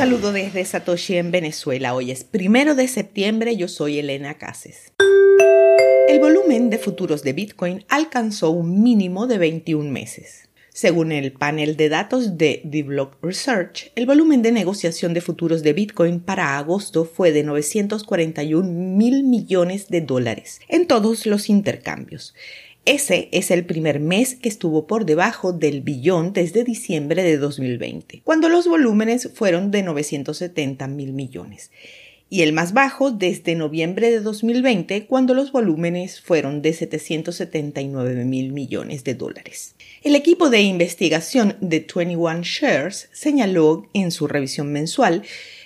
saludo desde Satoshi en Venezuela. Hoy es primero de septiembre. Yo soy Elena Cases. El volumen de futuros de Bitcoin alcanzó un mínimo de 21 meses. Según el panel de datos de The Block Research, el volumen de negociación de futuros de Bitcoin para agosto fue de 941 mil millones de dólares en todos los intercambios. Ese es el primer mes que estuvo por debajo del billón desde diciembre de 2020, cuando los volúmenes fueron de 970 mil millones, y el más bajo desde noviembre de 2020, cuando los volúmenes fueron de 779 mil millones de dólares. El equipo de investigación de 21 Shares señaló en su revisión mensual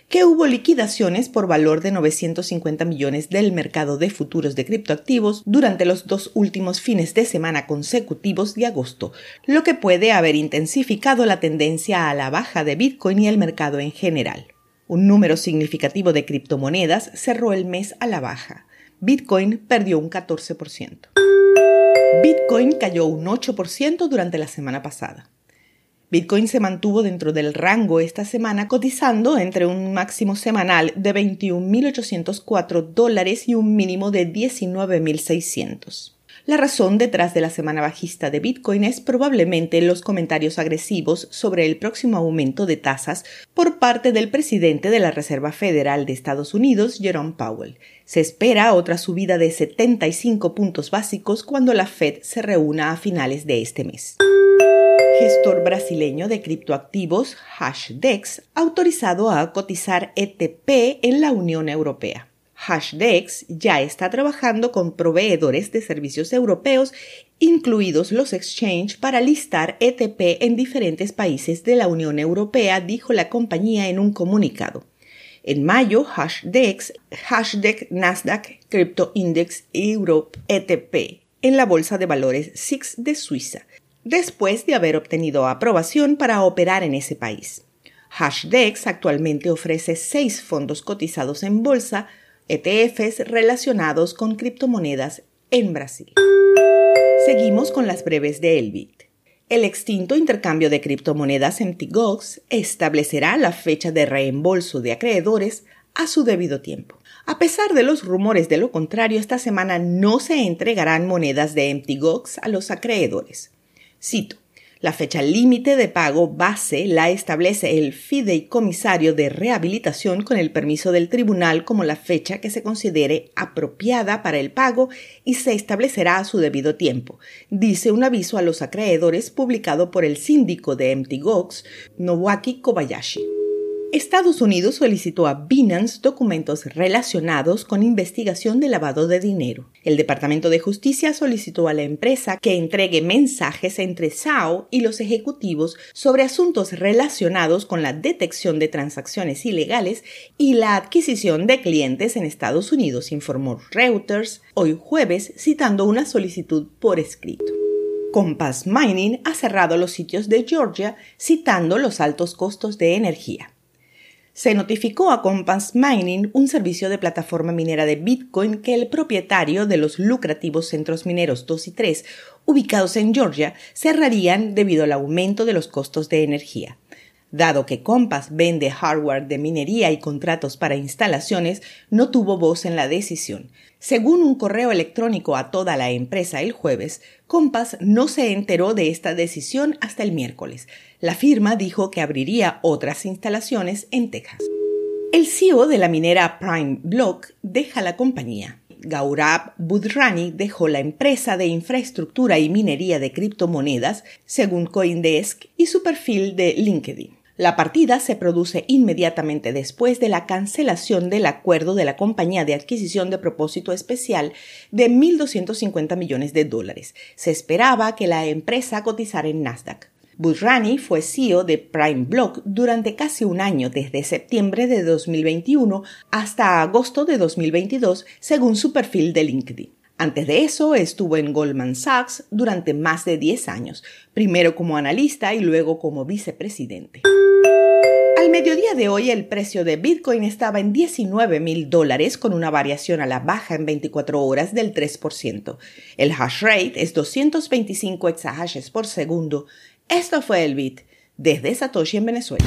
que hubo liquidaciones por valor de 950 millones del mercado de futuros de criptoactivos durante los dos últimos fines de semana consecutivos de agosto, lo que puede haber intensificado la tendencia a la baja de Bitcoin y el mercado en general. Un número significativo de criptomonedas cerró el mes a la baja. Bitcoin perdió un 14%. Bitcoin cayó un 8% durante la semana pasada. Bitcoin se mantuvo dentro del rango esta semana cotizando entre un máximo semanal de 21.804 dólares y un mínimo de 19.600. La razón detrás de la semana bajista de Bitcoin es probablemente los comentarios agresivos sobre el próximo aumento de tasas por parte del presidente de la Reserva Federal de Estados Unidos, Jerome Powell. Se espera otra subida de 75 puntos básicos cuando la Fed se reúna a finales de este mes gestor brasileño de criptoactivos Hashdex, autorizado a cotizar ETP en la Unión Europea. Hashdex ya está trabajando con proveedores de servicios europeos, incluidos los exchange, para listar ETP en diferentes países de la Unión Europea, dijo la compañía en un comunicado. En mayo, Hashdex, Hashdex Nasdaq Crypto Index Europe ETP en la bolsa de valores SIX de Suiza después de haber obtenido aprobación para operar en ese país. Hashdex actualmente ofrece seis fondos cotizados en bolsa, ETFs relacionados con criptomonedas en Brasil. Seguimos con las breves de Elbit. El extinto intercambio de criptomonedas MTGOX establecerá la fecha de reembolso de acreedores a su debido tiempo. A pesar de los rumores de lo contrario, esta semana no se entregarán monedas de MTGOX a los acreedores. Cito. La fecha límite de pago base la establece el fideicomisario de rehabilitación con el permiso del tribunal como la fecha que se considere apropiada para el pago y se establecerá a su debido tiempo, dice un aviso a los acreedores publicado por el síndico de MTGOX, Nowaki Kobayashi. Estados Unidos solicitó a Binance documentos relacionados con investigación de lavado de dinero. El Departamento de Justicia solicitó a la empresa que entregue mensajes entre SAO y los ejecutivos sobre asuntos relacionados con la detección de transacciones ilegales y la adquisición de clientes en Estados Unidos, informó Reuters hoy jueves citando una solicitud por escrito. Compass Mining ha cerrado los sitios de Georgia citando los altos costos de energía se notificó a Compass Mining, un servicio de plataforma minera de Bitcoin, que el propietario de los lucrativos centros mineros 2 y 3, ubicados en Georgia, cerrarían debido al aumento de los costos de energía. Dado que Compass vende hardware de minería y contratos para instalaciones, no tuvo voz en la decisión. Según un correo electrónico a toda la empresa el jueves, Compass no se enteró de esta decisión hasta el miércoles. La firma dijo que abriría otras instalaciones en Texas. El CEO de la minera Prime Block deja la compañía. Gaurab Budrani dejó la empresa de infraestructura y minería de criptomonedas, según Coindesk y su perfil de LinkedIn. La partida se produce inmediatamente después de la cancelación del acuerdo de la compañía de adquisición de propósito especial de 1.250 millones de dólares. Se esperaba que la empresa cotizara en Nasdaq. Busrani fue CEO de Prime Block durante casi un año, desde septiembre de 2021 hasta agosto de 2022, según su perfil de LinkedIn. Antes de eso estuvo en Goldman Sachs durante más de 10 años, primero como analista y luego como vicepresidente. Mediodía de hoy el precio de Bitcoin estaba en 19 mil dólares con una variación a la baja en 24 horas del 3%. El hash rate es 225 exahashes por segundo. Esto fue el Bit desde Satoshi en Venezuela.